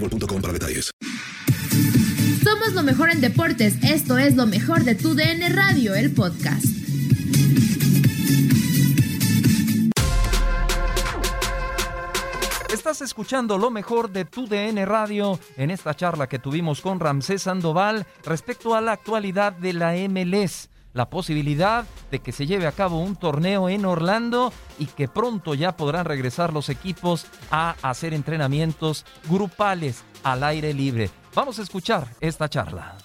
boostmobile.com para detalles. Somos lo mejor en deportes. Esto es lo mejor de tu DN Radio, el podcast. Estás escuchando lo mejor de tu DN Radio en esta charla que tuvimos con Ramsés Sandoval respecto a la actualidad de la MLS, la posibilidad de que se lleve a cabo un torneo en Orlando y que pronto ya podrán regresar los equipos a hacer entrenamientos grupales al aire libre. Vamos a escuchar esta charla.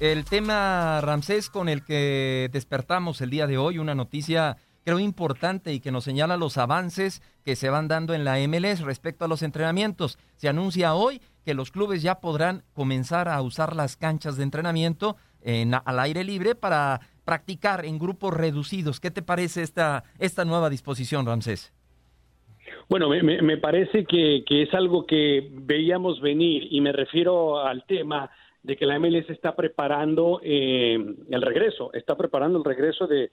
El tema, Ramsés, con el que despertamos el día de hoy, una noticia creo importante y que nos señala los avances que se van dando en la MLS respecto a los entrenamientos. Se anuncia hoy que los clubes ya podrán comenzar a usar las canchas de entrenamiento en, al aire libre para practicar en grupos reducidos. ¿Qué te parece esta, esta nueva disposición, Ramsés? Bueno, me, me, parece que, que, es algo que veíamos venir y me refiero al tema de que la MLS está preparando eh, el regreso, está preparando el regreso de,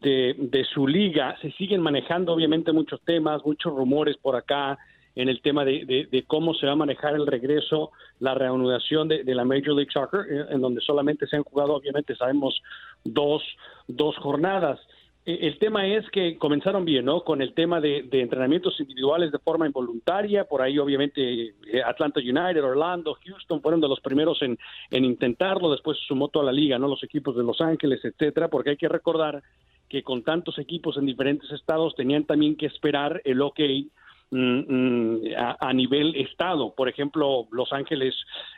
de, su liga. Se siguen manejando obviamente muchos temas, muchos rumores por acá en el tema de, de, cómo se va a manejar el regreso, la reanudación de, la Major League Soccer, eh, en donde solamente se han jugado, obviamente sabemos, dos, dos jornadas. El tema es que comenzaron bien, ¿no? Con el tema de, entrenamientos individuales de forma involuntaria, por ahí obviamente Atlanta United, Orlando, Houston fueron de los primeros en, en intentarlo, después se sumó toda la liga, ¿no? Los equipos de Los Ángeles, etcétera, porque hay que recordar que con tantos equipos en diferentes estados tenían también que esperar el OK a, a, nivel estado. Por ejemplo, Los Ángeles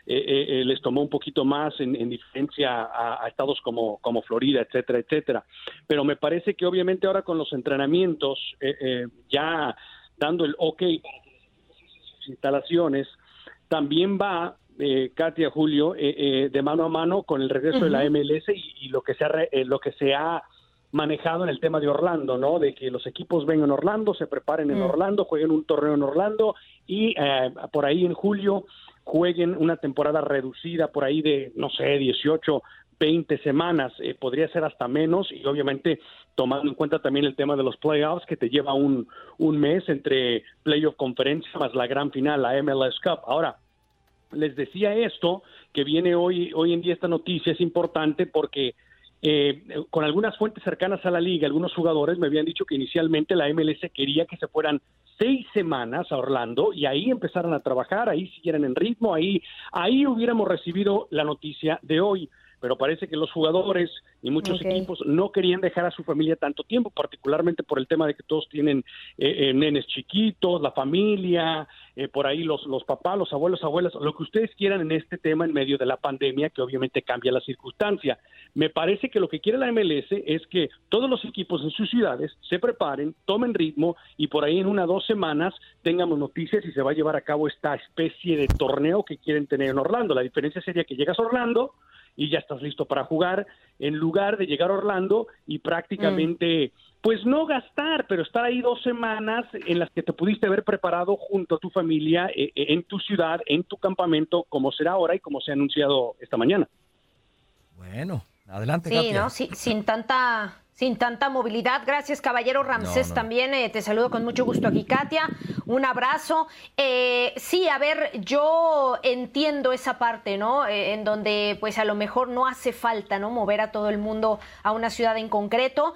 eh, eh, les tomó un poquito más en, en diferencia a, a, estados como, como Florida, etcétera, etcétera. Pero me parece que obviamente ahora con los entrenamientos, eh, ya dando el ok para las instalaciones, también va eh, Katia Julio eh, de mano a mano con el regreso uh -huh. de la MLS y, y, lo que se ha, lo que se ha manejado en el tema de Orlando, ¿no? De que los equipos vengan a Orlando, se preparen en mm. Orlando, jueguen un torneo en Orlando y eh, por ahí en julio jueguen una temporada reducida por ahí de, no sé, 18, 20 semanas, eh, podría ser hasta menos y obviamente tomando en cuenta también el tema de los playoffs que te lleva un, un mes entre playoff conferencia más la gran final, la MLS Cup. Ahora, les decía esto, que viene hoy, hoy en día esta noticia es importante porque eh, con algunas fuentes cercanas a la liga, algunos jugadores me habían dicho que inicialmente la MLS quería que se fueran seis semanas a Orlando y ahí empezaran a trabajar, ahí siguieran en ritmo, ahí, ahí hubiéramos recibido la noticia de hoy. Pero parece que los jugadores y muchos equipos no querían dejar a su familia tanto tiempo, particularmente por el tema de que todos tienen eh, eh, nenes chiquitos, la familia, eh, por ahí los, los papás, los abuelos, abuelas, lo que ustedes quieran en este tema en medio de la pandemia, que obviamente cambia la circunstancia. Me parece que lo que quiere la MLS es que todos los equipos en sus ciudades se preparen, tomen ritmo y por ahí en una o dos semanas tengamos noticias y se va a llevar a cabo esta especie de torneo que quieren tener en Orlando. La diferencia sería que llegas a Orlando, y ya estás listo para jugar, en lugar de llegar a Orlando y prácticamente, pues no gastar, pero estar ahí dos semanas en las que te pudiste haber preparado junto a tu familia, eh, eh, en tu ciudad, en tu campamento, como será ahora y como se ha anunciado esta mañana. Bueno, adelante. Sí, ¿no? sin tanta sin tanta movilidad. Gracias, caballero Ramsés, también. Eh, te saludo con mucho gusto aquí, Katia. Un abrazo. Eh, sí, a ver, yo entiendo esa parte, ¿no? Eh, en donde, pues, a lo mejor no hace falta, ¿no? Mover a todo el mundo a una ciudad en concreto.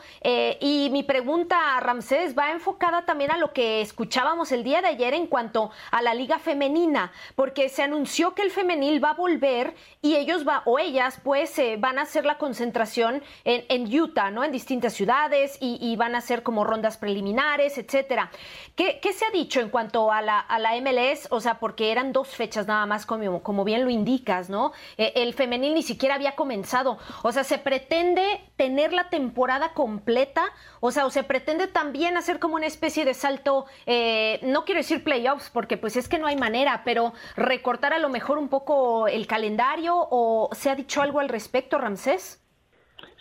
y mi pregunta Ramsés va enfocada también a lo que escuchábamos el día de ayer en cuanto a la liga femenina, porque se anunció que el femenil va a volver y ellos va, o ellas, pues, van a hacer la concentración en, en Utah, ¿no? En distintas ciudades y, van a ser como rondas preliminares, etcétera. ¿Qué, se ha dicho en cuanto a la, MLS? O sea, porque eran dos fechas nada más, como, como bien lo indicas, ¿no? E, el femenil ni siquiera había comenzado. O sea, ¿se pretende tener la temporada completa? O sea, ¿o se pretende también hacer como una especie de salto, eh, no quiero decir playoffs, porque pues es que no hay manera, pero recortar a lo mejor un poco el calendario o se ha dicho algo al respecto, Ramsés?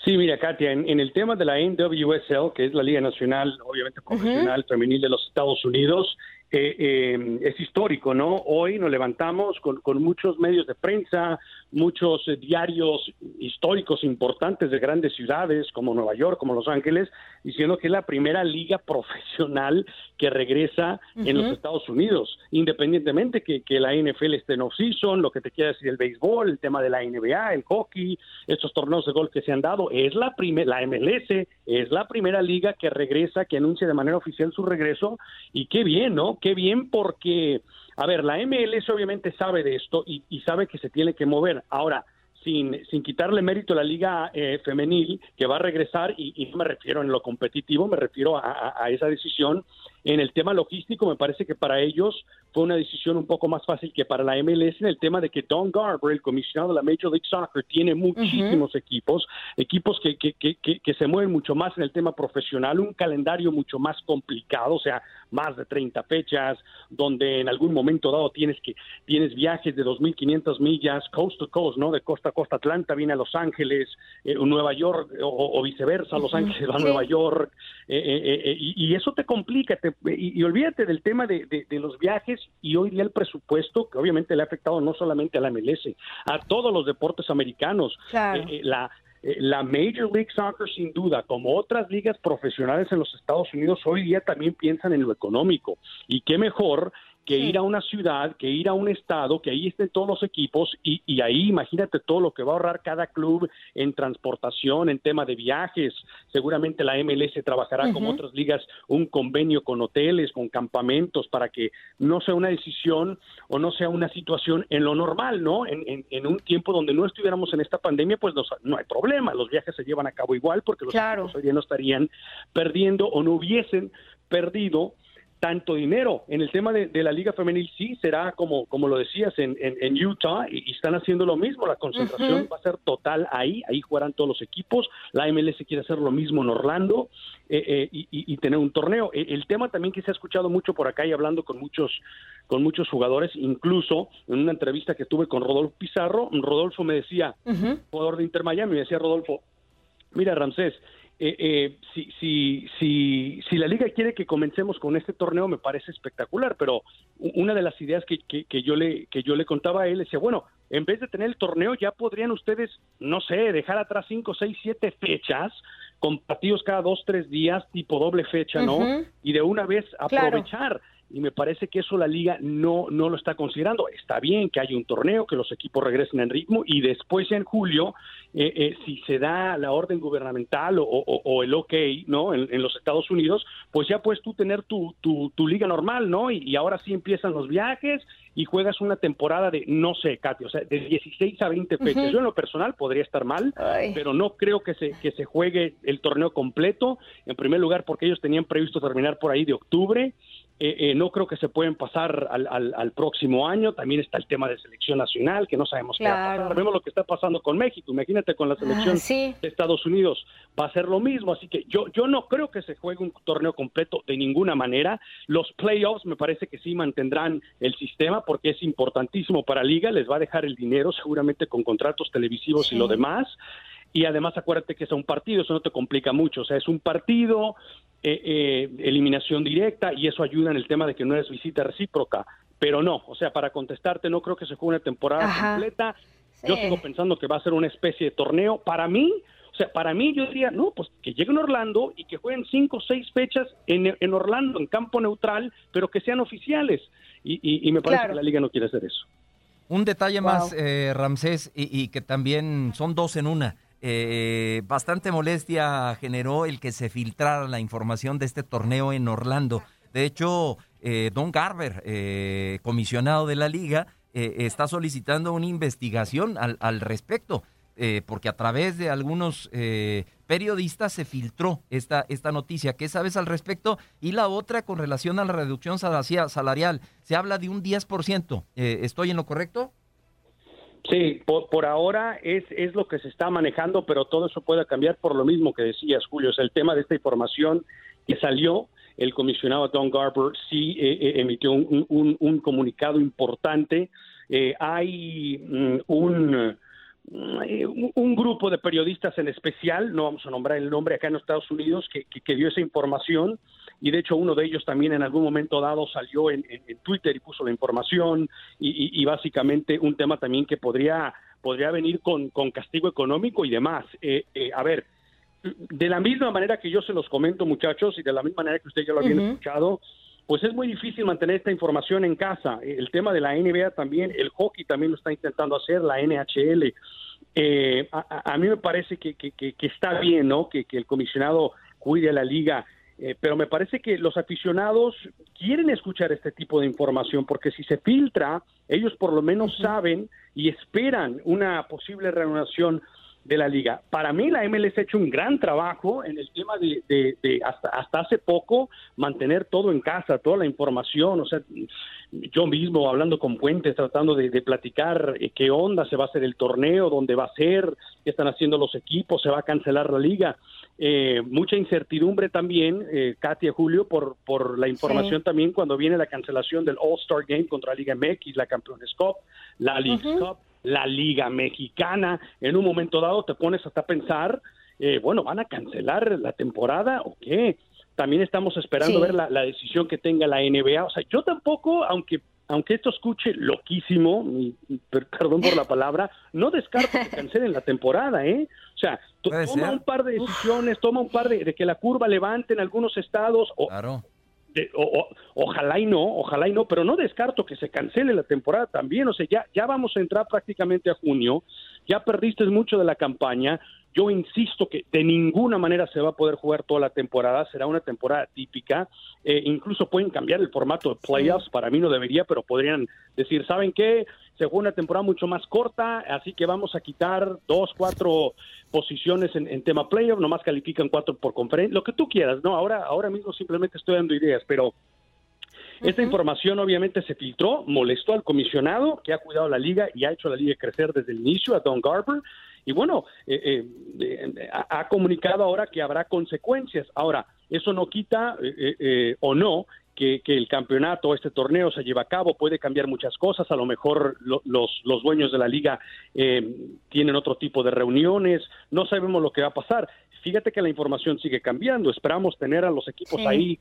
Sí, mira, Katia, en, el tema de la NWSL, que es la Liga Nacional, obviamente profesional femenil de los Estados Unidos, eh, eh, es histórico, ¿no? Hoy nos levantamos con, muchos medios de prensa, muchos eh, diarios históricos importantes de grandes ciudades como Nueva York, como Los Ángeles, diciendo que es la primera liga profesional que regresa en los Estados Unidos, independientemente que, que la NFL esté en off-season, lo que te quiera decir el béisbol, el tema de la NBA, el hockey, estos torneos de golf que se han dado, es la primera, la MLS es la primera liga que regresa, que anuncia de manera oficial su regreso, y qué bien, ¿no? Qué bien porque, a ver, la MLS obviamente sabe de esto y, sabe que se tiene que mover. Ahora, sin, sin quitarle mérito a la liga eh, femenil que va a regresar, y, no me refiero en lo competitivo, me refiero a esa decisión en el tema logístico, me parece que para ellos fue una decisión un poco más fácil que para la MLS en el tema de que Don Garber, el comisionado de la Major League Soccer, tiene muchísimos equipos, equipos que, que, que, que, se mueven mucho más en el tema profesional, un calendario mucho más complicado, o sea, más de 30 fechas, donde en algún momento dado tienes que tienes viajes de 2.500 millas, coast to coast, ¿no? De costa a costa, Atlanta viene a Los Ángeles, eh, Nueva York, o, viceversa, Los Ángeles va a Nueva York, eh, eh, y, y, eso te complica, te y, olvídate del tema de, los viajes y hoy día el presupuesto, que obviamente le ha afectado no solamente a la MLS, a todos los deportes americanos. Eh, eh, la, eh, la Major League Soccer, sin duda, como otras ligas profesionales en los Estados Unidos, hoy día también piensan en lo económico. Y qué mejor que ir a una ciudad, que ir a un estado, que ahí estén todos los equipos y, y, ahí imagínate todo lo que va a ahorrar cada club en transportación, en tema de viajes. Seguramente la MLS trabajará con otras ligas un convenio con hoteles, con campamentos, para que no sea una decisión o no sea una situación en lo normal, ¿no? En, en, un tiempo donde no estuviéramos en esta pandemia, pues no hay problema, los viajes se llevan a cabo igual porque los equipos hoy día no estarían perdiendo o no hubiesen perdido tanto dinero. En el tema de, la Liga Femenil sí será como, como lo decías en, en, Utah y, están haciendo lo mismo. La concentración va a ser total ahí, ahí jugarán todos los equipos. La MLS quiere hacer lo mismo en Orlando eh, eh, y, tener un torneo. E, el, tema también que se ha escuchado mucho por acá y hablando con muchos con muchos jugadores, incluso en una entrevista que tuve con Rodolfo Pizarro, Rodolfo me decía, jugador de Inter Miami, me decía Rodolfo, mira Ramsés, eh, eh, si, si, si, si la liga quiere que comencemos con este torneo me parece espectacular, pero una de las ideas que, que, yo le que yo le contaba a él decía, bueno, en vez de tener el torneo ya podrían ustedes, no sé, dejar atrás cinco, seis, siete fechas con partidos cada dos, tres días, tipo doble fecha, ¿no? Y de una vez aprovechar y me parece que eso la liga no, no lo está considerando. Está bien que haya un torneo, que los equipos regresen en ritmo y después en julio, eh, eh, si se da la orden gubernamental o, el OK, ¿no? En, los Estados Unidos, pues ya puedes tú tener tu, tu, liga normal, ¿no? Y, ahora sí empiezan los viajes y juegas una temporada de, no sé, Katy, o sea, de 16 a 20 fechas. Yo en lo personal podría estar mal, pero no creo que se, que se juegue el torneo completo. En primer lugar, porque ellos tenían previsto terminar por ahí de octubre. Eh, eh, no creo que se pueden pasar al, al, próximo año. También está el tema de selección nacional, que no sabemos qué va a pasar. Vemos lo que está pasando con México. Imagínate con la ah, selección de Estados Unidos. Va a ser lo mismo. Así que yo, yo no creo que se juegue un torneo completo de ninguna manera. Los playoffs me parece que sí mantendrán el sistema porque es importantísimo para la liga. Les va a dejar el dinero seguramente con contratos televisivos y lo demás y además acuérdate que es un partido, eso no te complica mucho, o sea, es un partido, eh, eh, eliminación directa y eso ayuda en el tema de que no es visita recíproca, pero no, o sea, para contestarte no creo que se juegue una temporada completa, yo sigo pensando que va a ser una especie de torneo, para mí, o sea, para mí yo diría, no, pues que lleguen a Orlando y que jueguen cinco o seis fechas en, en, Orlando, en campo neutral, pero que sean oficiales. Y, y, me parece que la liga no quiere hacer eso. Un detalle más, eh, Ramsés, y, y, que también son dos en una. Eh, bastante molestia generó el que se filtrara la información de este torneo en Orlando. De hecho, eh, Don Garber, eh, comisionado de la liga, está solicitando una investigación al, al respecto, porque a través de algunos periodistas se filtró esta, esta noticia. ¿Qué sabes al respecto? Y la otra con relación a la reducción salarial. Se habla de un 10%. ¿Estoy en lo correcto? Sí, por, ahora es, es lo que se está manejando, pero todo eso puede cambiar por lo mismo que decías, Julio. Es el tema de esta información que salió. El comisionado Don Garber sí eh, eh, emitió un, un, comunicado importante. Eh, hay mm, un, un grupo de periodistas en especial, no vamos a nombrar el nombre acá en Estados Unidos, que, que dio esa información y de hecho uno de ellos también en algún momento dado salió en, Twitter y puso la información y, básicamente un tema también que podría, podría venir con, castigo económico y demás. Eh, eh, a ver, de la misma manera que yo se los comento muchachos y de la misma manera que ustedes ya lo habían escuchado, pues es muy difícil mantener esta información en casa. El tema de la NBA también, el hockey también lo está intentando hacer, la NHL. Eh, a, mí me parece que, está bien, ¿no? Que, que el comisionado cuide a la liga eh, pero me parece que los aficionados quieren escuchar este tipo de información porque si se filtra, ellos por lo menos saben y esperan una posible reanudación de la liga. Para mí la MLS ha hecho un gran trabajo en el tema de, hasta, hasta hace poco mantener todo en casa, toda la información, o sea, yo mismo hablando con Puentes, tratando de, platicar eh, qué onda se va a hacer el torneo, dónde va a ser, qué están haciendo los equipos, se va a cancelar la liga. Eh, mucha incertidumbre también, eh, Katia Julio, por, por la información también cuando viene la cancelación del All-Star Game contra la Liga MX, la Campeones Cup, la League Cup, la Liga Mexicana. En un momento dado te pones hasta a pensar, eh, bueno, ¿van a cancelar la temporada o qué? También estamos esperando ver la, la decisión que tenga la NBA. O sea, yo tampoco, aunque aunque esto escuche loquísimo, perdón por la palabra, no descarto que cancelen la temporada, ¿eh? O sea, toma un par de decisiones, toma un par de, que la curva levante en algunos estados. O, claro. Ojalá y no, ojalá y no, pero no descarto que se cancele la temporada también. O sea, ya, ya vamos a entrar prácticamente a junio, ya perdiste mucho de la campaña, yo insisto que de ninguna manera se va a poder jugar toda la temporada, será una temporada típica. Eh, incluso pueden cambiar el formato de playoffs, para mí no debería, pero podrían decir, ¿saben qué? Se juega una temporada mucho más corta, así que vamos a quitar dos, cuatro posiciones en, tema playoff, nomás califican cuatro por conferencia, lo que tú quieras, ¿no? Ahora, ahora mismo simplemente estoy dando ideas, pero esta información obviamente se filtró, molestó al comisionado que ha cuidado la liga y ha hecho la liga crecer desde el inicio, a Don Garber, y bueno, eh, eh, ha comunicado ahora que habrá consecuencias. Ahora, eso no quita eh, o no que, el campeonato, este torneo se lleva a cabo, puede cambiar muchas cosas, a lo mejor los, los dueños de la liga tienen otro tipo de reuniones, no sabemos lo que va a pasar fíjate que la información sigue cambiando. Esperamos tener a los equipos ahí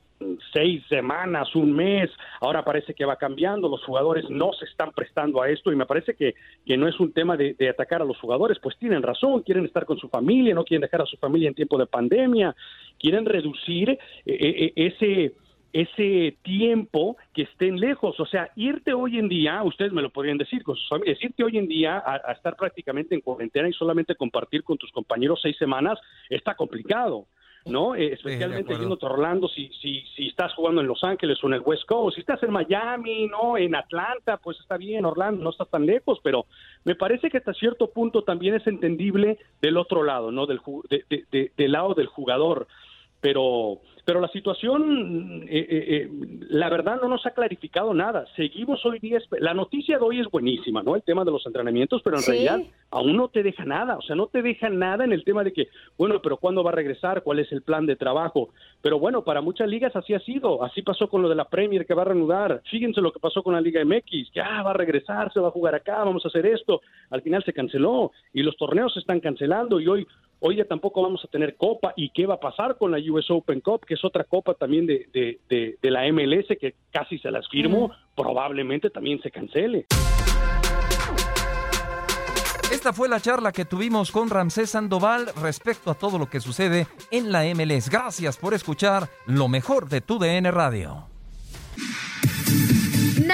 seis semanas, un mes. Ahora parece que va cambiando. Los jugadores no se están prestando a esto y me parece que, que no es un tema de, atacar a los jugadores. Pues tienen razón, quieren estar con su familia, no quieren dejar a su familia en tiempo de pandemia, quieren reducir eh, eh, ese ese tiempo que estén lejos. O sea, irte hoy en día, ustedes me lo podrían decir con sus familias, irte hoy en día a, estar prácticamente en cuarentena y solamente compartir con tus compañeros seis semanas está complicado. ¿no? Eh, especialmente yendo a Orlando, si, si, si estás jugando en Los Ángeles o en el West Coast, si estás en Miami, ¿no? En Atlanta, pues está bien, Orlando, no estás tan lejos, pero me parece que hasta cierto punto también es entendible del otro lado, ¿no? Del, del lado del jugador pero pero la situación, eh, eh, eh, la verdad, no nos ha clarificado nada. Seguimos hoy día, la noticia de hoy es buenísima, ¿no? El tema de los entrenamientos, pero en realidad aún no te deja nada, o sea, no te deja nada en el tema de que, bueno, pero ¿cuándo va a regresar? ¿Cuál es el plan de trabajo? Pero bueno, para muchas ligas así ha sido, así pasó con lo de la Premier que va a reanudar, fíjense lo que pasó con la Liga MX, ah, va a regresar, se va a jugar acá, vamos a hacer esto, al final se canceló y los torneos se están cancelando y hoy Hoy ya tampoco vamos a tener copa. ¿Y qué va a pasar con la US Open Cup, que es otra copa también de, de, de, la MLS que casi se las firmo? Probablemente también se cancele. Esta fue la charla que tuvimos con Ramsés Sandoval respecto a todo lo que sucede en la MLS. Gracias por escuchar lo mejor de tu DN Radio.